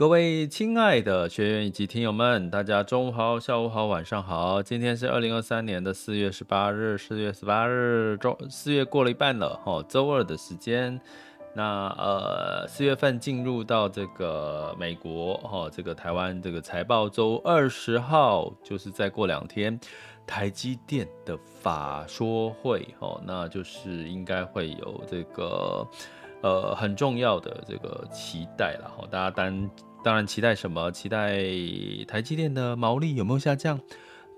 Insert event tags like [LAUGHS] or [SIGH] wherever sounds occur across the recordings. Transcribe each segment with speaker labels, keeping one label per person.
Speaker 1: 各位亲爱的学员以及听友们，大家中午好、下午好、晚上好。今天是二零二三年的四月十八日，四月十八日，周四月过了一半了，哈，周二的时间。那呃，四月份进入到这个美国，哈，这个台湾这个财报周二十号，就是再过两天，台积电的法说会，哈，那就是应该会有这个呃很重要的这个期待了，哈，大家当。当然，期待什么？期待台积电的毛利有没有下降？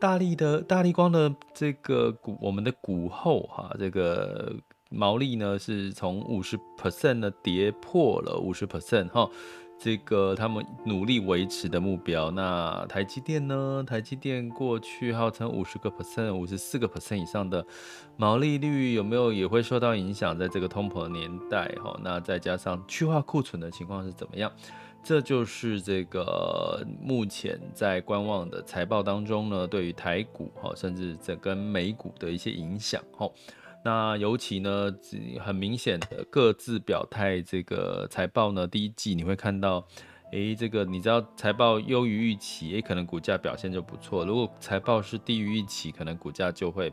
Speaker 1: 大力的大力光的这个股，我们的股后哈，这个毛利呢是从五十 percent 呢跌破了五十 percent 哈，这个他们努力维持的目标。那台积电呢？台积电过去号称五十个 percent、五十四个 percent 以上的毛利率有没有也会受到影响？在这个通膨年代哈，那再加上去化库存的情况是怎么样？这就是这个目前在观望的财报当中呢，对于台股哈，甚至这跟美股的一些影响哈。那尤其呢，很明显的各自表态，这个财报呢，第一季你会看到，诶，这个你知道财报优于预期，诶，可能股价表现就不错；如果财报是低于预期，可能股价就会。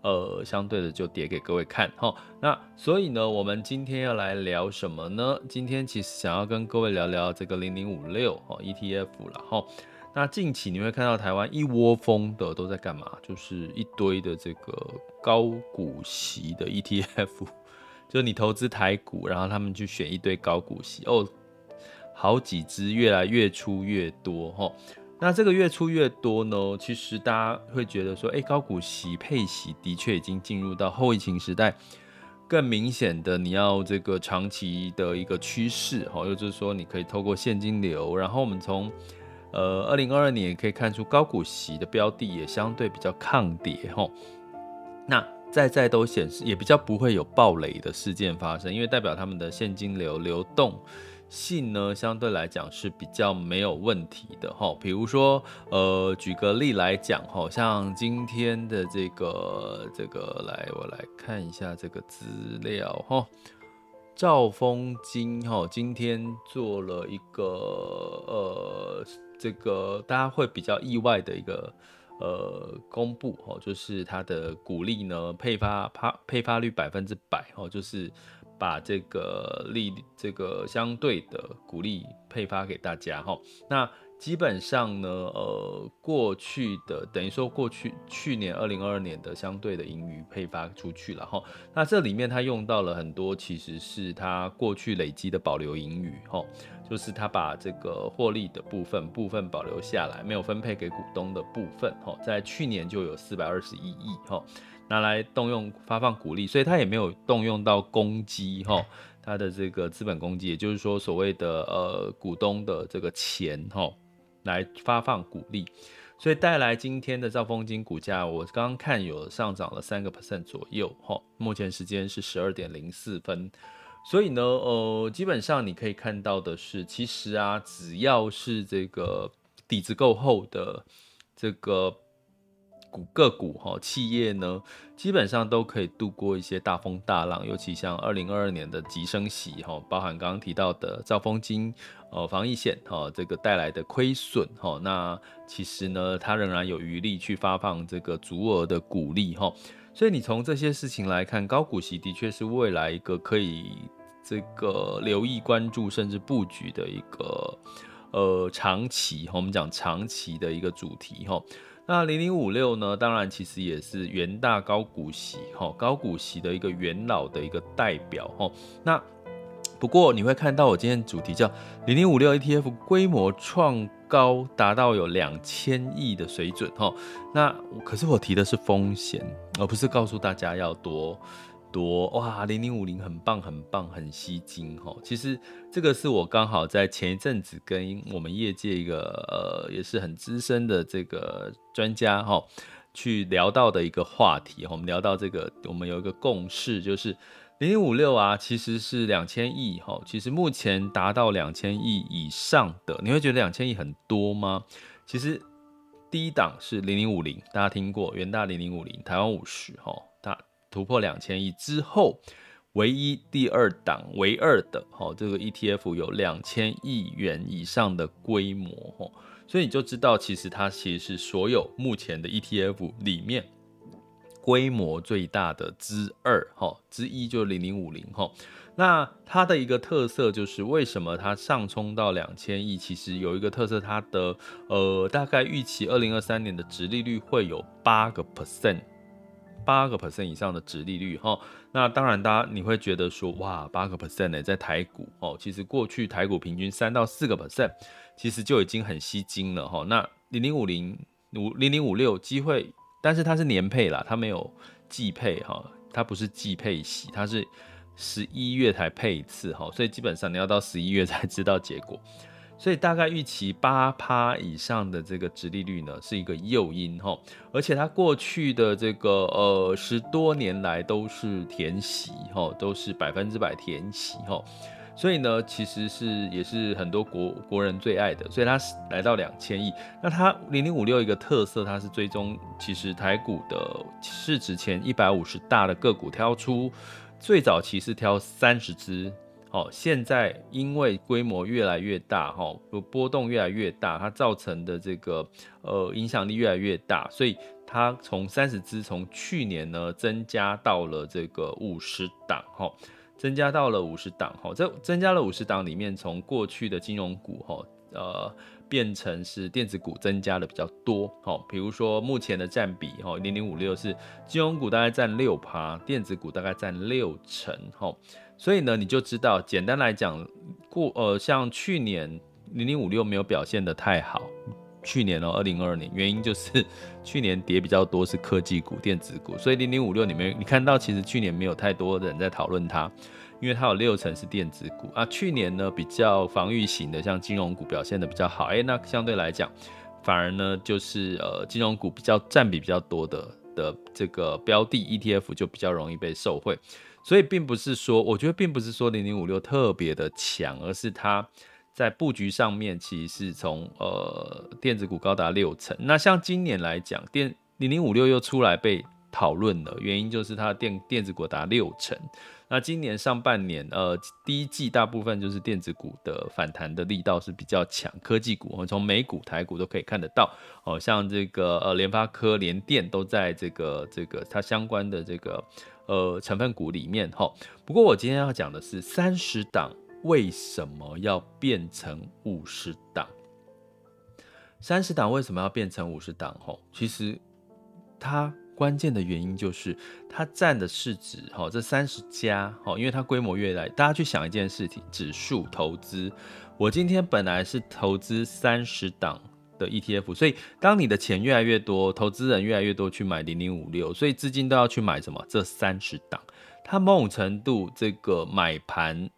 Speaker 1: 呃，相对的就跌给各位看哈。那所以呢，我们今天要来聊什么呢？今天其实想要跟各位聊聊这个零零五六哦 ETF 了哈。那近期你会看到台湾一窝蜂的都在干嘛？就是一堆的这个高股息的 ETF，[LAUGHS] 就你投资台股，然后他们去选一堆高股息哦，好几只越来越出越多哈。那这个越出越多呢，其实大家会觉得说，哎，高股息配息的确已经进入到后疫情时代，更明显的你要这个长期的一个趋势，哈，又就是说你可以透过现金流，然后我们从呃二零二二年也可以看出高股息的标的也相对比较抗跌，哈，那在在都显示也比较不会有暴雷的事件发生，因为代表他们的现金流流动。性呢，相对来讲是比较没有问题的哈。比如说，呃，举个例来讲哈，像今天的这个这个，来我来看一下这个资料哈。兆丰金哈，今天做了一个呃，这个大家会比较意外的一个呃公布哦，就是它的股利呢配发发配发率百分之百哦，就是。把这个利这个相对的股利配发给大家哈，那基本上呢，呃，过去的等于说过去去年二零二二年的相对的盈余配发出去了哈，那这里面它用到了很多，其实是它过去累积的保留盈余哈，就是它把这个获利的部分部分保留下来，没有分配给股东的部分哈，在去年就有四百二十一亿哈。拿来动用发放股利，所以他也没有动用到公积哈，他的这个资本公积，也就是说所谓的呃股东的这个钱哈，来发放股利，所以带来今天的兆丰金股价，我刚刚看有上涨了三个 percent 左右哈，目前时间是十二点零四分，所以呢呃基本上你可以看到的是，其实啊只要是这个底子够厚的这个。股个股哈，企业呢，基本上都可以度过一些大风大浪，尤其像二零二二年的急升息哈，包含刚刚提到的兆丰金呃防疫险哈，这个带来的亏损哈，那其实呢，它仍然有余力去发放这个足额的股利哈，所以你从这些事情来看，高股息的确是未来一个可以这个留意关注甚至布局的一个呃长期，我们讲长期的一个主题哈。那零零五六呢？当然，其实也是元大高股息哈，高股息的一个元老的一个代表哈。那不过你会看到，我今天主题叫零零五六 ETF 规模创高，达到有两千亿的水准哈。那可是我提的是风险，而不是告诉大家要多多哇，零零五零很棒很棒，很吸睛哈。其实这个是我刚好在前一阵子跟我们业界一个呃也是很资深的这个专家哈去聊到的一个话题。我们聊到这个，我们有一个共识，就是零零五六啊，其实是两千亿哈。其实目前达到两千亿以上的，你会觉得两千亿很多吗？其实第一档是零零五零，大家听过元大零零五零，台湾五十哈。突破两千亿之后，唯一第二档唯二的哈，这个 ETF 有两千亿元以上的规模哈，所以你就知道，其实它其实是所有目前的 ETF 里面规模最大的之二哈，之一就是零零五零哈。那它的一个特色就是，为什么它上冲到两千亿？其实有一个特色，它的呃大概预期二零二三年的殖利率会有八个 percent。八个 percent 以上的殖利率哈，那当然，大家你会觉得说，哇，八个 percent 呢，在台股哦，其实过去台股平均三到四个 percent，其实就已经很吸睛了哈。那零零五零五零零五六机会，但是它是年配啦，它没有季配哈，它不是季配息，它是十一月才配一次哈，所以基本上你要到十一月才知道结果。所以大概预期八趴以上的这个殖利率呢，是一个诱因哈，而且它过去的这个呃十多年来都是填息哈，都是百分之百填息哈，所以呢，其实是也是很多国国人最爱的，所以它来到两千亿。那它零零五六一个特色，它是追踪其实台股的市值前一百五十大的个股，挑出最早期是挑三十只。哦，现在因为规模越来越大，哈，波动越来越大，它造成的这个呃影响力越来越大，所以它从三十只从去年呢增加到了这个五十档，哈，增加到了五十档，哈，这增加了五十档里面，从过去的金融股，哈，呃，变成是电子股增加的比较多，哈，比如说目前的占比，哈，零零五六是金融股大概占六趴，电子股大概占六成，哈。所以呢，你就知道，简单来讲，过呃，像去年零零五六没有表现得太好，去年哦，二零二二年，原因就是 [LAUGHS] 去年跌比较多是科技股、电子股，所以零零五六里面你看到其实去年没有太多人在讨论它，因为它有六成是电子股啊。去年呢比较防御型的，像金融股表现得比较好，哎，那相对来讲，反而呢就是呃金融股比较占比比较多的的这个标的 ETF 就比较容易被受惠。所以并不是说，我觉得并不是说零零五六特别的强，而是它在布局上面其实是从呃电子股高达六成。那像今年来讲，电零零五六又出来被讨论了，原因就是它的电电子股达六成。那今年上半年呃第一季大部分就是电子股的反弹的力道是比较强，科技股我们从美股台股都可以看得到，哦，像这个呃联发科、联电都在这个这个它相关的这个。呃，成分股里面哈，不过我今天要讲的是三十档为什么要变成五十档？三十档为什么要变成五十档？哈，其实它关键的原因就是它占的市值哈，这三十家哈，因为它规模越来，大家去想一件事情，指数投资，我今天本来是投资三十档。的 ETF，所以当你的钱越来越多，投资人越来越多去买零零五六，所以资金都要去买什么？这三十档，它某种程度这个买盘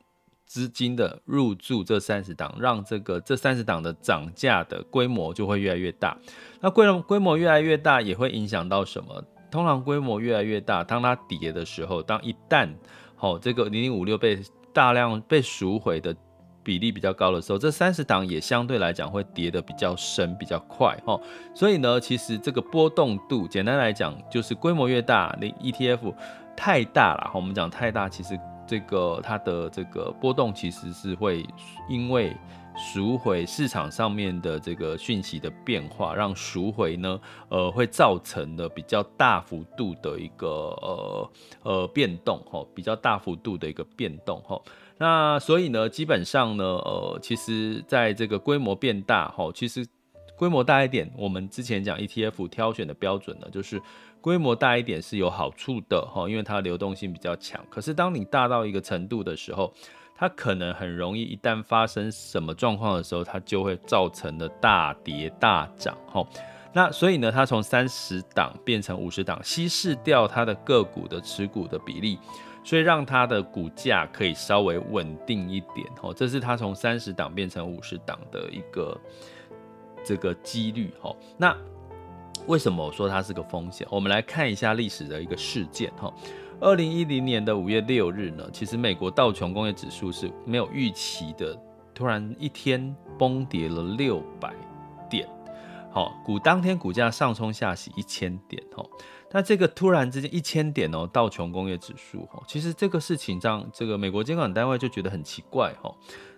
Speaker 1: 资金的入驻这三十档，让这个这三十档的涨价的规模就会越来越大。那规模规模越来越大，也会影响到什么？通常规模越来越大，当它跌的时候，当一旦好、哦、这个零零五六被大量被赎回的。比例比较高的时候，这三十档也相对来讲会跌得比较深、比较快哈。所以呢，其实这个波动度，简单来讲就是规模越大，那 ETF 太大了。哈我们讲太大，其实这个它的这个波动其实是会因为赎回市场上面的这个讯息的变化，让赎回呢，呃，会造成的比较大幅度的一个呃呃变动哈，比较大幅度的一个变动哈。那所以呢，基本上呢，呃，其实在这个规模变大，哈，其实规模大一点，我们之前讲 ETF 挑选的标准呢，就是规模大一点是有好处的，哈，因为它流动性比较强。可是当你大到一个程度的时候，它可能很容易，一旦发生什么状况的时候，它就会造成的大跌大涨，哈。那所以呢，它从三十档变成五十档，稀释掉它的个股的持股的比例，所以让它的股价可以稍微稳定一点。哦，这是它从三十档变成五十档的一个这个几率。哦，那为什么我说它是个风险？我们来看一下历史的一个事件。哈，二零一零年的五月六日呢，其实美国道琼工业指数是没有预期的，突然一天崩跌了六百点。好，股当天股价上冲下洗一千点，哈，那这个突然之间一千点哦，道琼工业指数，哈，其实这个事情让这个美国监管单位就觉得很奇怪，哈，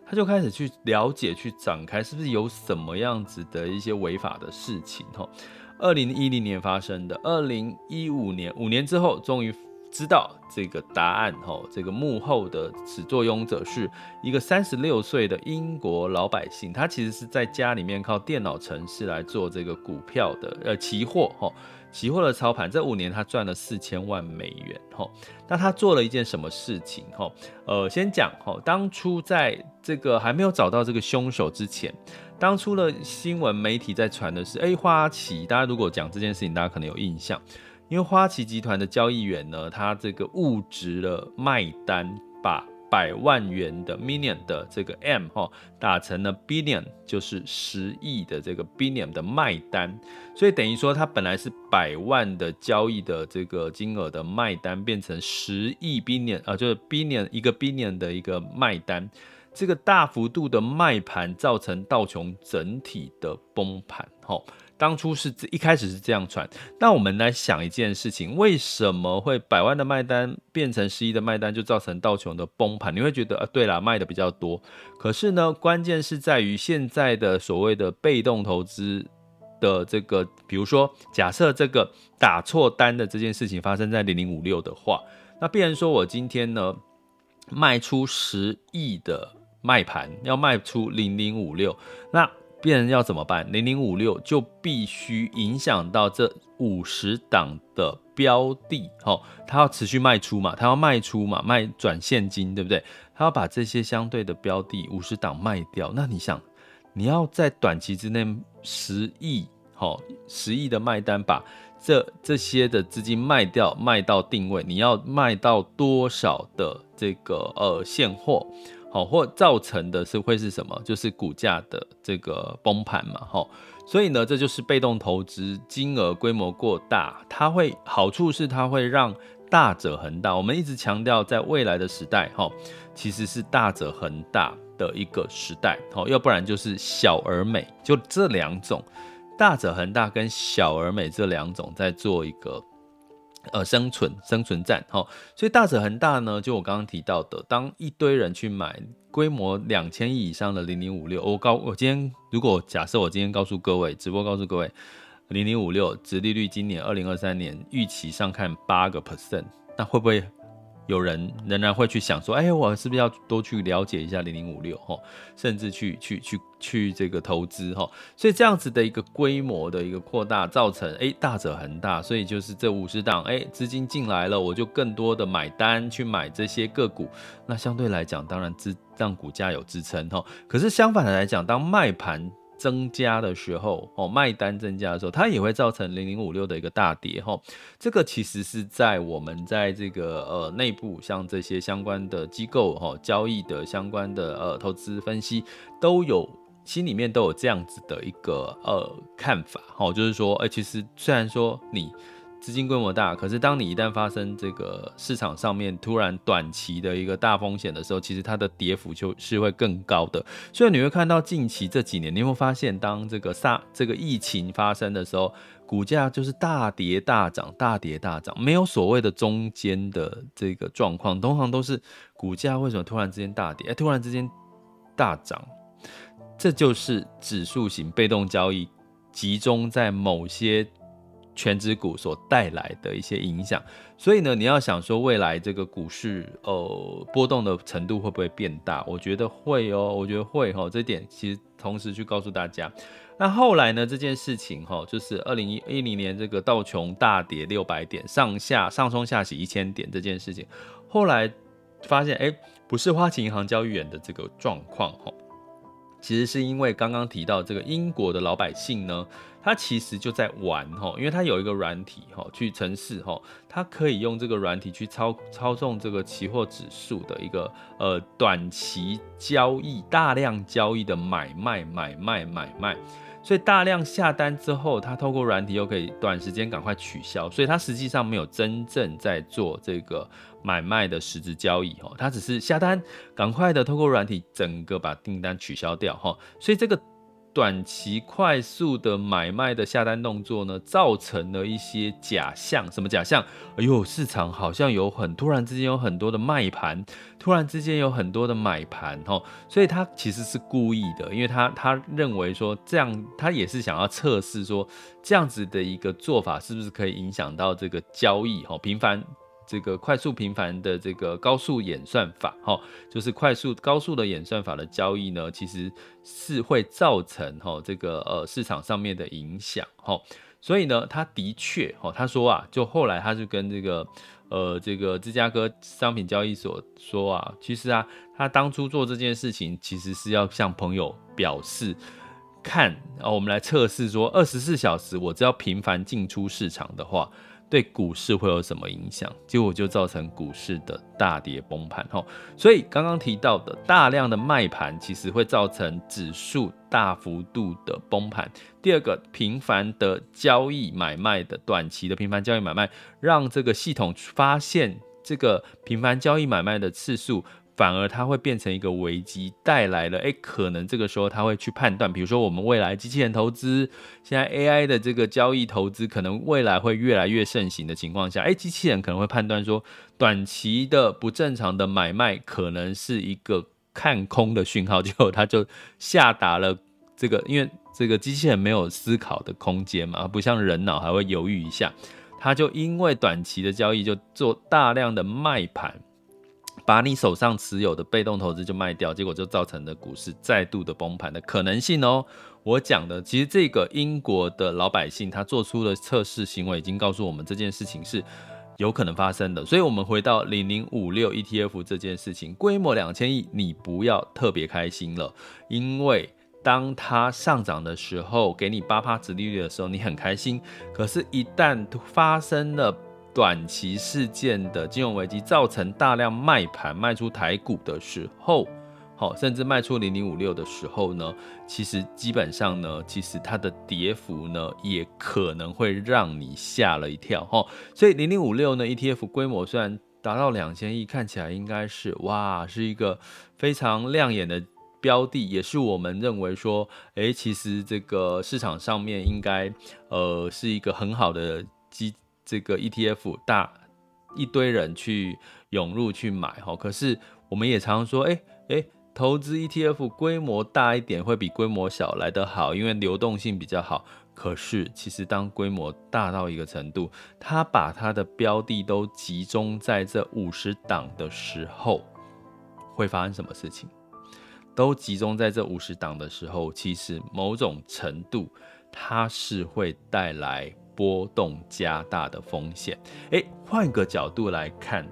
Speaker 1: 他就开始去了解、去展开，是不是有什么样子的一些违法的事情，哈，二零一零年发生的，二零一五年五年之后，终于。知道这个答案吼，这个幕后的始作俑者是一个三十六岁的英国老百姓，他其实是在家里面靠电脑程式来做这个股票的呃期货吼，期货的操盘。这五年他赚了四千万美元吼。那他做了一件什么事情吼？呃，先讲吼，当初在这个还没有找到这个凶手之前，当初的新闻媒体在传的是，哎，花旗，大家如果讲这件事情，大家可能有印象。因为花旗集团的交易员呢，他这个误植了卖单，把百万元的 million 的这个 M 哈打成了 billion，就是十亿的这个 billion 的卖单，所以等于说它本来是百万的交易的这个金额的卖单，变成十亿 billion 啊，就是 billion 一个 billion 的一个卖单，这个大幅度的卖盘造成道琼整体的崩盘，哈。当初是一开始是这样传，那我们来想一件事情，为什么会百万的卖单变成十亿的卖单，就造成道琼的崩盘？你会觉得啊，对啦，卖的比较多，可是呢，关键是在于现在的所谓的被动投资的这个，比如说，假设这个打错单的这件事情发生在零零五六的话，那必然说我今天呢卖出十亿的卖盘，要卖出零零五六，那。别人要怎么办？零零五六就必须影响到这五十档的标的，哦，他要持续卖出嘛，他要卖出嘛，卖转现金，对不对？他要把这些相对的标的五十档卖掉。那你想，你要在短期之内十亿，好，十亿的卖单，把这这些的资金卖掉，卖到定位，你要卖到多少的这个呃现货？好，或造成的是会是什么？就是股价的这个崩盘嘛，哈。所以呢，这就是被动投资金额规模过大，它会好处是它会让大者恒大。我们一直强调，在未来的时代，哈，其实是大者恒大的一个时代，好，要不然就是小而美，就这两种，大者恒大跟小而美这两种在做一个。呃，生存生存战，哈，所以大者恒大呢，就我刚刚提到的，当一堆人去买规模两千亿以上的零零五六，我告我今天如果假设我今天告诉各位直播告诉各位，零零五六殖利率今年二零二三年预期上看八个 percent，那会不会？有人仍然会去想说，哎，我是不是要多去了解一下零零五六哈，甚至去去去去这个投资哈，所以这样子的一个规模的一个扩大，造成哎大者恒大，所以就是这五十档哎资金进来了，我就更多的买单去买这些个股，那相对来讲，当然支让股价有支撑哈。可是相反的来讲，当卖盘增加的时候，哦，卖单增加的时候，它也会造成零零五六的一个大跌，哈，这个其实是在我们在这个呃内部，像这些相关的机构，哈，交易的相关的呃投资分析，都有心里面都有这样子的一个呃看法，哈，就是说，哎，其实虽然说你。资金规模大，可是当你一旦发生这个市场上面突然短期的一个大风险的时候，其实它的跌幅就是会更高的。所以你会看到近期这几年，你会发现当这个杀这个疫情发生的时候，股价就是大跌大涨，大跌大涨，没有所谓的中间的这个状况，通常都是股价为什么突然之间大跌，哎，突然之间大涨，这就是指数型被动交易集中在某些。全职股所带来的一些影响，所以呢，你要想说未来这个股市呃波动的程度会不会变大？我觉得会哦，我觉得会哈。这点其实同时去告诉大家，那后来呢，这件事情哈，就是二零一零年这个道琼大跌六百点，上下上冲下洗一千点这件事情，后来发现哎，不是花旗银行交易员的这个状况哈，其实是因为刚刚提到这个英国的老百姓呢。它其实就在玩哈，因为它有一个软体哈，去程式哈，它可以用这个软体去操操纵这个期货指数的一个呃短期交易、大量交易的买卖、买卖、买卖。所以大量下单之后，它透过软体又可以短时间赶快取消，所以它实际上没有真正在做这个买卖的实质交易哦，它只是下单，赶快的透过软体整个把订单取消掉哈，所以这个。短期快速的买卖的下单动作呢，造成了一些假象。什么假象？哎呦，市场好像有很突然之间有很多的卖盘，突然之间有很多的买盘，吼，所以他其实是故意的，因为他他认为说这样，他也是想要测试说这样子的一个做法是不是可以影响到这个交易，吼，频繁。这个快速频繁的这个高速演算法，哈，就是快速高速的演算法的交易呢，其实是会造成哈这个呃市场上面的影响，哈，所以呢，他的确，哈，他说啊，就后来他就跟这个呃这个芝加哥商品交易所说啊，其实啊，他当初做这件事情，其实是要向朋友表示，看啊，我们来测试说，二十四小时我只要频繁进出市场的话。对股市会有什么影响？结果就造成股市的大跌崩盘。哈，所以刚刚提到的大量的卖盘，其实会造成指数大幅度的崩盘。第二个，频繁的交易买卖的短期的频繁交易买卖，让这个系统发现这个频繁交易买卖的次数。反而它会变成一个危机，带来了诶，可能这个时候他会去判断，比如说我们未来机器人投资，现在 AI 的这个交易投资，可能未来会越来越盛行的情况下，诶，机器人可能会判断说，短期的不正常的买卖可能是一个看空的讯号，结果他就下达了这个，因为这个机器人没有思考的空间嘛，不像人脑还会犹豫一下，他就因为短期的交易就做大量的卖盘。把你手上持有的被动投资就卖掉，结果就造成了股市再度的崩盘的可能性哦。我讲的其实这个英国的老百姓他做出的测试行为已经告诉我们这件事情是有可能发生的。所以，我们回到零零五六 ETF 这件事情，规模两千亿，你不要特别开心了，因为当它上涨的时候，给你八趴殖利率的时候，你很开心。可是，一旦发生了短期事件的金融危机造成大量卖盘卖出台股的时候，好，甚至卖出零零五六的时候呢，其实基本上呢，其实它的跌幅呢，也可能会让你吓了一跳哈。所以零零五六呢，ETF 规模虽然达到两千亿，看起来应该是哇，是一个非常亮眼的标的，也是我们认为说，诶，其实这个市场上面应该呃是一个很好的基。这个 ETF 大一堆人去涌入去买哈，可是我们也常常说，哎哎，投资 ETF 规模大一点会比规模小来得好，因为流动性比较好。可是其实当规模大到一个程度，它把它的标的都集中在这五十档的时候，会发生什么事情？都集中在这五十档的时候，其实某种程度它是会带来。波动加大的风险，诶，换个角度来看，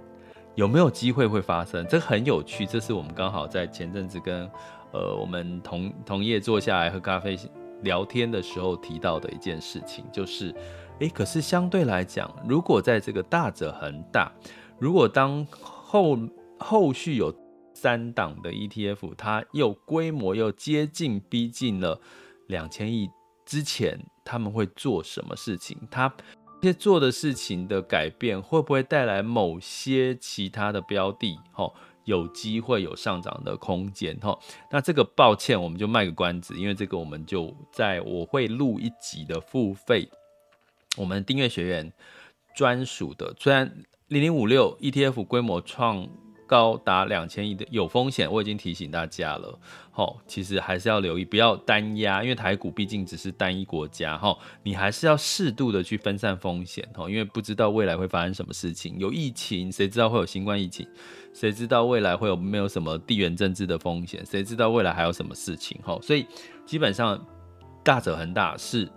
Speaker 1: 有没有机会会发生？这很有趣，这是我们刚好在前阵子跟呃我们同同业坐下来喝咖啡聊天的时候提到的一件事情，就是，诶，可是相对来讲，如果在这个大者恒大，如果当后后续有三档的 ETF，它又规模又接近逼近了两千亿之前。他们会做什么事情？他这些做的事情的改变，会不会带来某些其他的标的？吼，有机会有上涨的空间？吼，那这个抱歉，我们就卖个关子，因为这个我们就在我会录一集的付费，我们订阅学员专属的，虽然零零五六 ETF 规模创。高达两千亿的有风险，我已经提醒大家了。齁，其实还是要留意，不要单压，因为台股毕竟只是单一国家。齁，你还是要适度的去分散风险。齁，因为不知道未来会发生什么事情，有疫情，谁知道会有新冠疫情？谁知道未来会有没有什么地缘政治的风险？谁知道未来还有什么事情？齁，所以基本上大者恒大是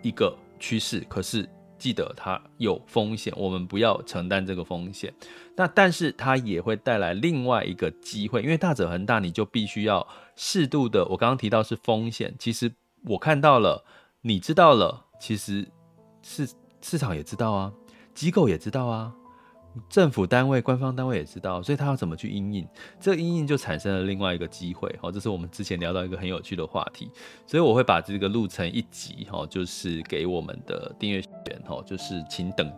Speaker 1: 一个趋势，可是。记得它有风险，我们不要承担这个风险。那但是它也会带来另外一个机会，因为大者恒大，你就必须要适度的。我刚刚提到是风险，其实我看到了你知道了，其实市市场也知道啊，机构也知道啊。政府单位、官方单位也知道，所以他要怎么去因应？这个因应就产生了另外一个机会。哦，这是我们之前聊到一个很有趣的话题，所以我会把这个录成一集，哈，就是给我们的订阅学员，哈，就是请等，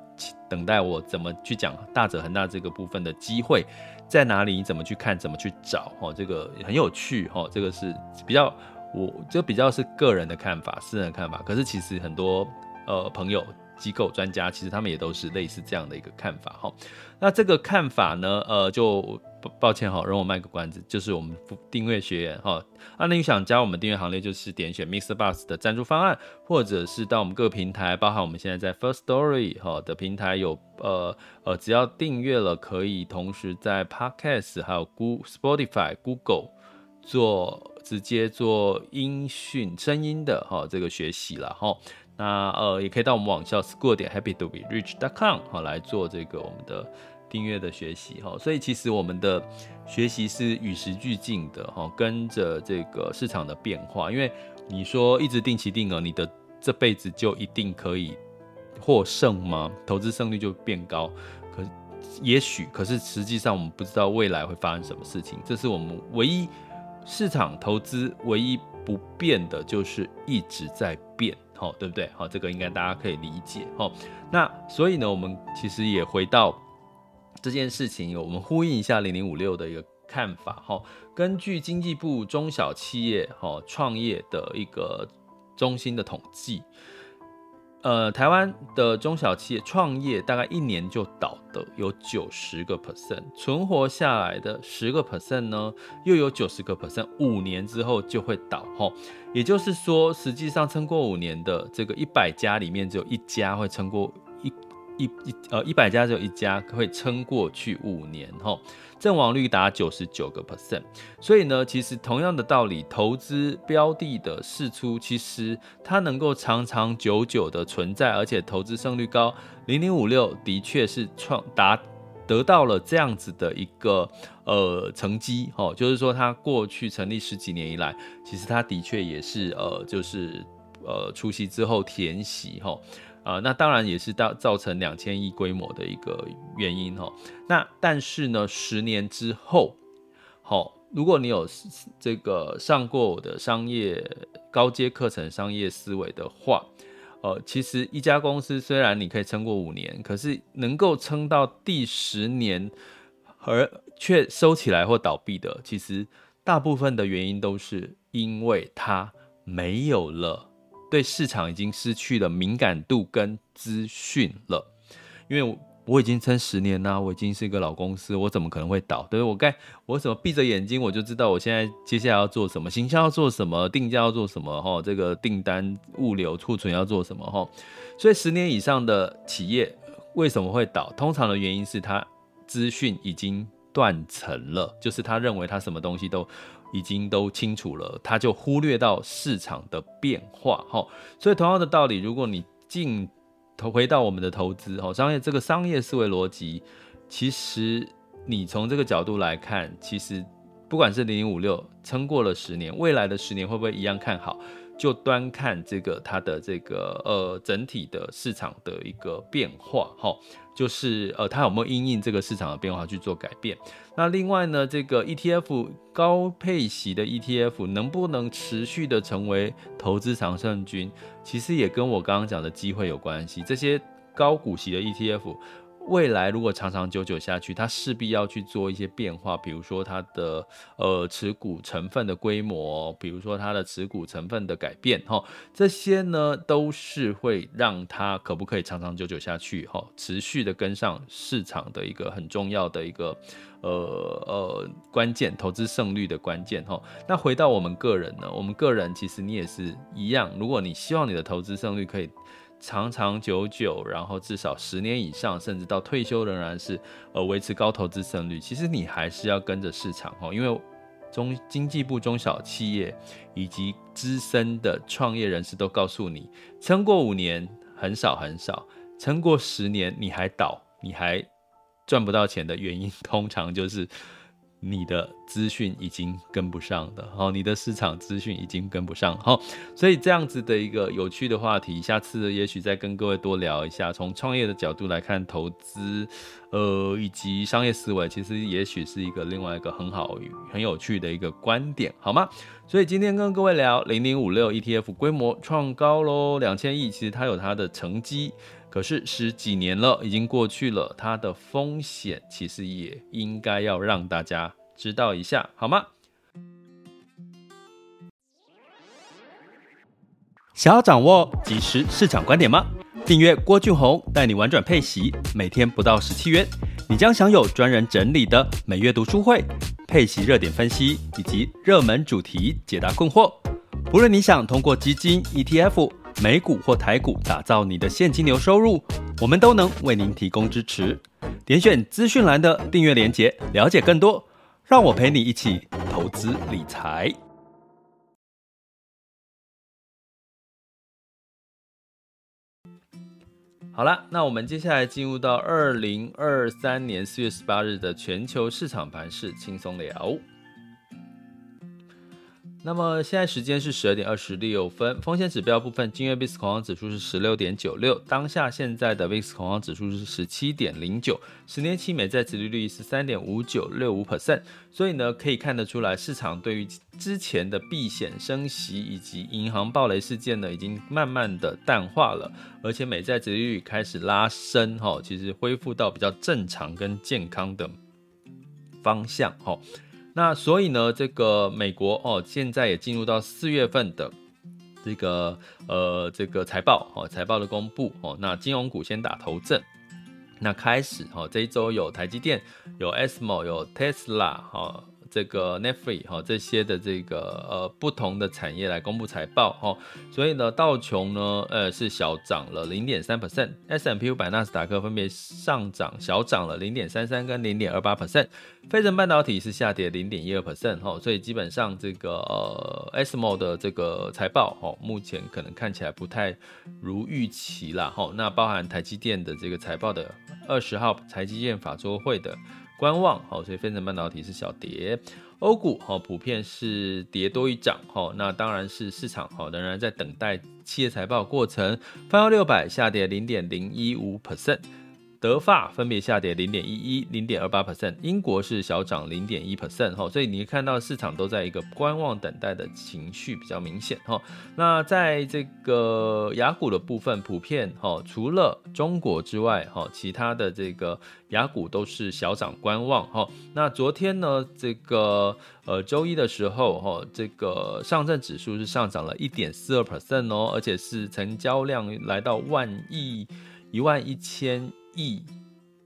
Speaker 1: 等待我怎么去讲大者恒大这个部分的机会在哪里？你怎么去看？怎么去找？哈，这个很有趣，哈，这个是比较我这比较是个人的看法，私人的看法。可是其实很多呃朋友。机构专家其实他们也都是类似这样的一个看法哈，那这个看法呢，呃，就抱歉哈，容我卖个关子，就是我们订阅学员哈，那你想加我们订阅行列，就是点选 MixerBox 的赞助方案，或者是到我们各平台，包含我们现在在 First Story 哈的平台有呃呃，只要订阅了，可以同时在 Podcast 还有 Google Spotify Google 做直接做音讯声音的哈这个学习了哈。那呃，也可以到我们网校 school 点 happy to be rich dot com 好来做这个我们的订阅的学习哈。所以其实我们的学习是与时俱进的哈，跟着这个市场的变化。因为你说一直定期定额，你的这辈子就一定可以获胜吗？投资胜率就变高？可也许，可是实际上我们不知道未来会发生什么事情。这是我们唯一市场投资唯一不变的，就是一直在变。哦，对不对？好，这个应该大家可以理解。哦，那所以呢，我们其实也回到这件事情，我们呼应一下零零五六的一个看法。哈，根据经济部中小企业哈创业的一个中心的统计。呃，台湾的中小企业创业大概一年就倒的有九十个 percent，存活下来的十个 percent 呢，又有九十个 percent，五年之后就会倒吼。也就是说，实际上撑过五年的这个一百家里面，只有一家会撑过。一一呃一百家只有一家会撑过去五年哈，阵亡率达九十九个 percent，所以呢，其实同样的道理，投资标的的释出，其实它能够长长久久的存在，而且投资胜率高，零零五六的确是创达得到了这样子的一个呃成绩哈，就是说它过去成立十几年以来，其实它的确也是呃就是呃除息之后填息哈。呃，那当然也是造造成两千亿规模的一个原因哈。那但是呢，十年之后，好，如果你有这个上过我的商业高阶课程《商业思维》的话，呃，其实一家公司虽然你可以撑过五年，可是能够撑到第十年而却收起来或倒闭的，其实大部分的原因都是因为它没有了。对市场已经失去了敏感度跟资讯了，因为我已经撑十年啦，我已经是一个老公司，我怎么可能会倒？对，我该我怎么闭着眼睛我就知道我现在接下来要做什么，行销要做什么，定价要做什么，哈，这个订单、物流、库存要做什么，哈。所以十年以上的企业为什么会倒？通常的原因是他资讯已经断层了，就是他认为他什么东西都。已经都清楚了，他就忽略到市场的变化，哈，所以同样的道理，如果你进投回到我们的投资，哈，商业这个商业思维逻辑，其实你从这个角度来看，其实不管是零零五六撑过了十年，未来的十年会不会一样看好？就端看这个它的这个呃整体的市场的一个变化，哈，就是呃它有没有因应这个市场的变化去做改变？那另外呢，这个 ETF 高配息的 ETF 能不能持续的成为投资常胜军？其实也跟我刚刚讲的机会有关系。这些高股息的 ETF。未来如果长长久久下去，它势必要去做一些变化，比如说它的呃持股成分的规模，比如说它的持股成分的改变，哈，这些呢都是会让它可不可以长长久久下去，哈，持续的跟上市场的一个很重要的一个呃呃关键，投资胜率的关键，哈。那回到我们个人呢，我们个人其实你也是一样，如果你希望你的投资胜率可以。长长久久，然后至少十年以上，甚至到退休仍然是呃维持高投资胜率。其实你还是要跟着市场哦，因为中经济部中小企业以及资深的创业人士都告诉你，撑过五年很少很少，撑过十年你还倒，你还赚不到钱的原因，通常就是你的资讯已经跟不上的，好，你的市场资讯已经跟不上，好，所以这样子的一个有趣的话题，下次也许再跟各位多聊一下，从创业的角度来看投资，呃，以及商业思维，其实也许是一个另外一个很好、很有趣的一个观点，好吗？所以今天跟各位聊零零五六 ETF 规模创高喽，两千亿，其实它有它的成绩。可是十几年了，已经过去了，它的风险其实也应该要让大家知道一下，好吗？想要掌握即时市场观点吗？订阅郭俊宏带你玩转配息，每天不到十七元，你将享有专人整理的每月读书会、配息热点分析以及热门主题解答困惑。不论你想通过基金、ETF。美股或台股，打造你的现金流收入，我们都能为您提供支持。点选资讯栏的订阅连结，了解更多。让我陪你一起投资理财。好了，那我们接下来进入到二零二三年四月十八日的全球市场盘势轻松聊。那么现在时间是十二点二十六分，风险指标部分，今日 VIX 恐慌指数是十六点九六，当下现在的 VIX 恐慌指数是十七点零九，十年期美债殖利率是三点五九六五 percent，所以呢，可以看得出来，市场对于之前的避险升息以及银行暴雷事件呢，已经慢慢的淡化了，而且美债殖利率开始拉升，哈，其实恢复到比较正常跟健康的方向，哈。那所以呢，这个美国哦，现在也进入到四月份的这个呃这个财报哦，财报的公布哦，那金融股先打头阵，那开始哦，这一周有台积电，有 SMO，有 Tesla 哈。这个 Netflix 哈，这些的这个呃不同的产业来公布财报哈，所以呢道琼呢呃是小涨了零点三 percent，S&P 五百纳斯达克分别上涨小涨了零点三三跟零点二八 percent，费城半导体是下跌零点一二 percent 哈，所以基本上这个呃 SMO 的这个财报哈，目前可能看起来不太如预期啦哈，那包含台积电的这个财报的二十号台积电法说会的。观望，好，所以分成半导体是小跌，欧股好普遍是跌多于涨，好，那当然是市场好仍然在等待企业财报过程，泛欧六百下跌零点零一五 percent。德法分别下跌零点一一、零点二八 percent，英国是小涨零点一 percent 哈，所以你看到市场都在一个观望等待的情绪比较明显哈。那在这个雅股的部分，普遍哈，除了中国之外哈，其他的这个雅股都是小涨观望哈。那昨天呢，这个呃周一的时候哈，这个上证指数是上涨了一点四二 percent 哦，而且是成交量来到万亿一万一千。亿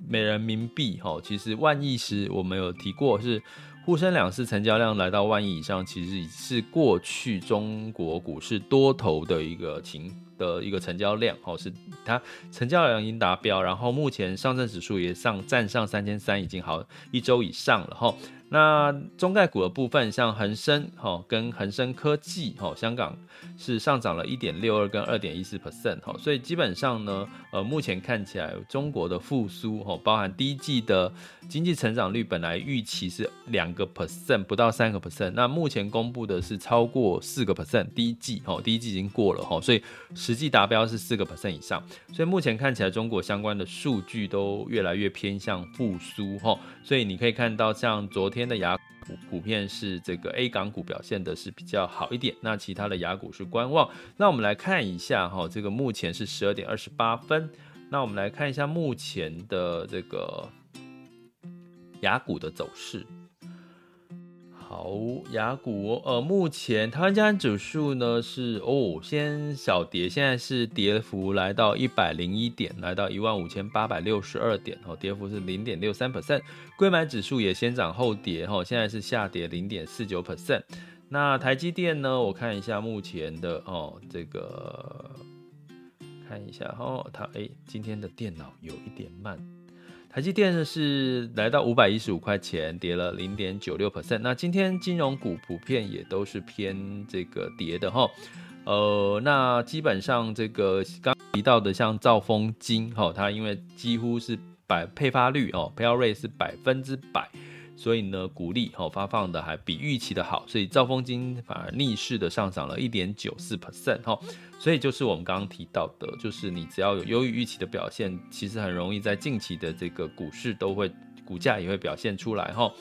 Speaker 1: 美人民币，哈，其实万亿时我们有提过，是沪深两市成交量来到万亿以上，其实是过去中国股市多头的一个情的一个成交量，哦，是它成交量已经达标，然后目前上证指数也上站上三千三，已经好一周以上了，哈。那中概股的部分，像恒生哈跟恒生科技哈，香港是上涨了一点六二跟二点一四 percent 哈，所以基本上呢，呃，目前看起来中国的复苏哈，包含第一季的经济成长率本来预期是两个 percent 不到三个 percent，那目前公布的是超过四个 percent，第一季哈，第一季已经过了哈，所以实际达标是四个 percent 以上，所以目前看起来中国相关的数据都越来越偏向复苏哈，所以你可以看到像昨天。的雅股普遍是这个 A 港股表现的是比较好一点，那其他的雅股是观望。那我们来看一下哈，这个目前是十二点二十八分。那我们来看一下目前的这个雅股的走势。好，雅股呃，目前台湾加权指数呢是哦，先小跌，现在是跌幅来到一百零一点，来到一万五千八百六十二点，哦，跌幅是零点六三 percent。柜买指数也先涨后跌，哈，现在是下跌零点四九 percent。那台积电呢，我看一下目前的哦，这个看一下哦，它哎，今天的电脑有一点慢。台积电呢是来到五百一十五块钱，跌了零点九六 percent。那今天金融股普遍也都是偏这个跌的哈。呃，那基本上这个刚提到的像兆丰金哈，它因为几乎是百配发率哦，payout rate 是百分之百，所以呢，股利哈发放的还比预期的好，所以兆丰金反而逆势的上涨了一点九四 percent 哈，所以就是我们刚刚提到的，就是你只要有优于预期的表现，其实很容易在近期的这个股市都会股价也会表现出来哈。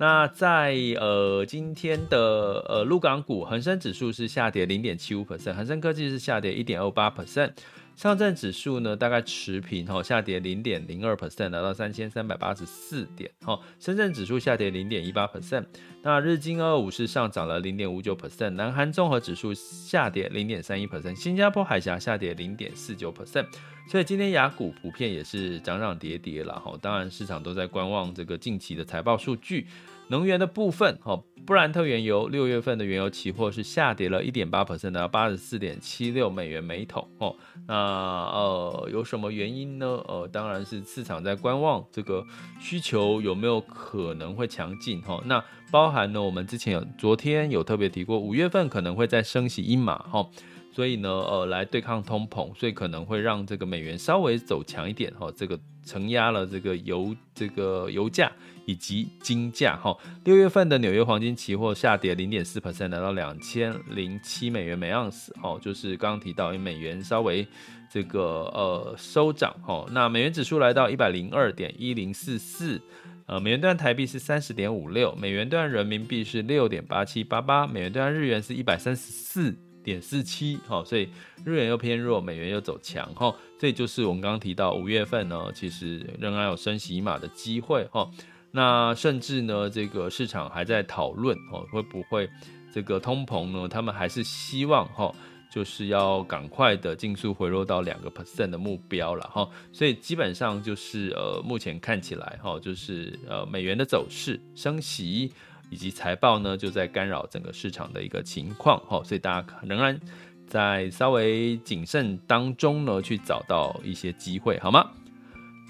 Speaker 1: 那在呃今天的呃陆港股，恒生指数是下跌零点七五 percent，恒生科技是下跌一点二八 percent。上证指数呢，大概持平哈，下跌零点零二 percent，来到三千三百八十四点哈。深圳指数下跌零点一八 percent，那日经二五是上涨了零点五九 percent，南韩综合指数下跌零点三一 percent，新加坡海峡下跌零点四九 percent。所以今天雅股普遍也是涨涨跌跌了哈。当然市场都在观望这个近期的财报数据。能源的部分，哈，布兰特原油六月份的原油期货是下跌了一点八 percent，到八十四点七六美元每桶，哦，那呃有什么原因呢？呃，当然是市场在观望这个需求有没有可能会强劲，哈，那包含呢，我们之前有昨天有特别提过，五月份可能会再升息一码，哈。所以呢，呃，来对抗通膨，所以可能会让这个美元稍微走强一点，哈，这个承压了这个油这个油价以及金价，哈。六月份的纽约黄金期货下跌零点四 percent，来到两千零七美元每盎司，哦，就是刚刚提到，因为美元稍微这个呃收涨，哈。那美元指数来到一百零二点一零四四，呃，美元兑台币是三十点五六，美元兑人民币是六点八七八八，美元兑日元是一百三十四点四七，哈，所以日元又偏弱，美元又走强，哈，这就是我们刚刚提到五月份呢，其实仍然有升息码的机会，哈，那甚至呢，这个市场还在讨论，哦，会不会这个通膨呢？他们还是希望，哈，就是要赶快的尽速回落到两个 percent 的目标了，哈，所以基本上就是呃，目前看起来，哈，就是呃，美元的走势升息。以及财报呢，就在干扰整个市场的一个情况，哈，所以大家仍然在稍微谨慎当中呢，去找到一些机会，好吗？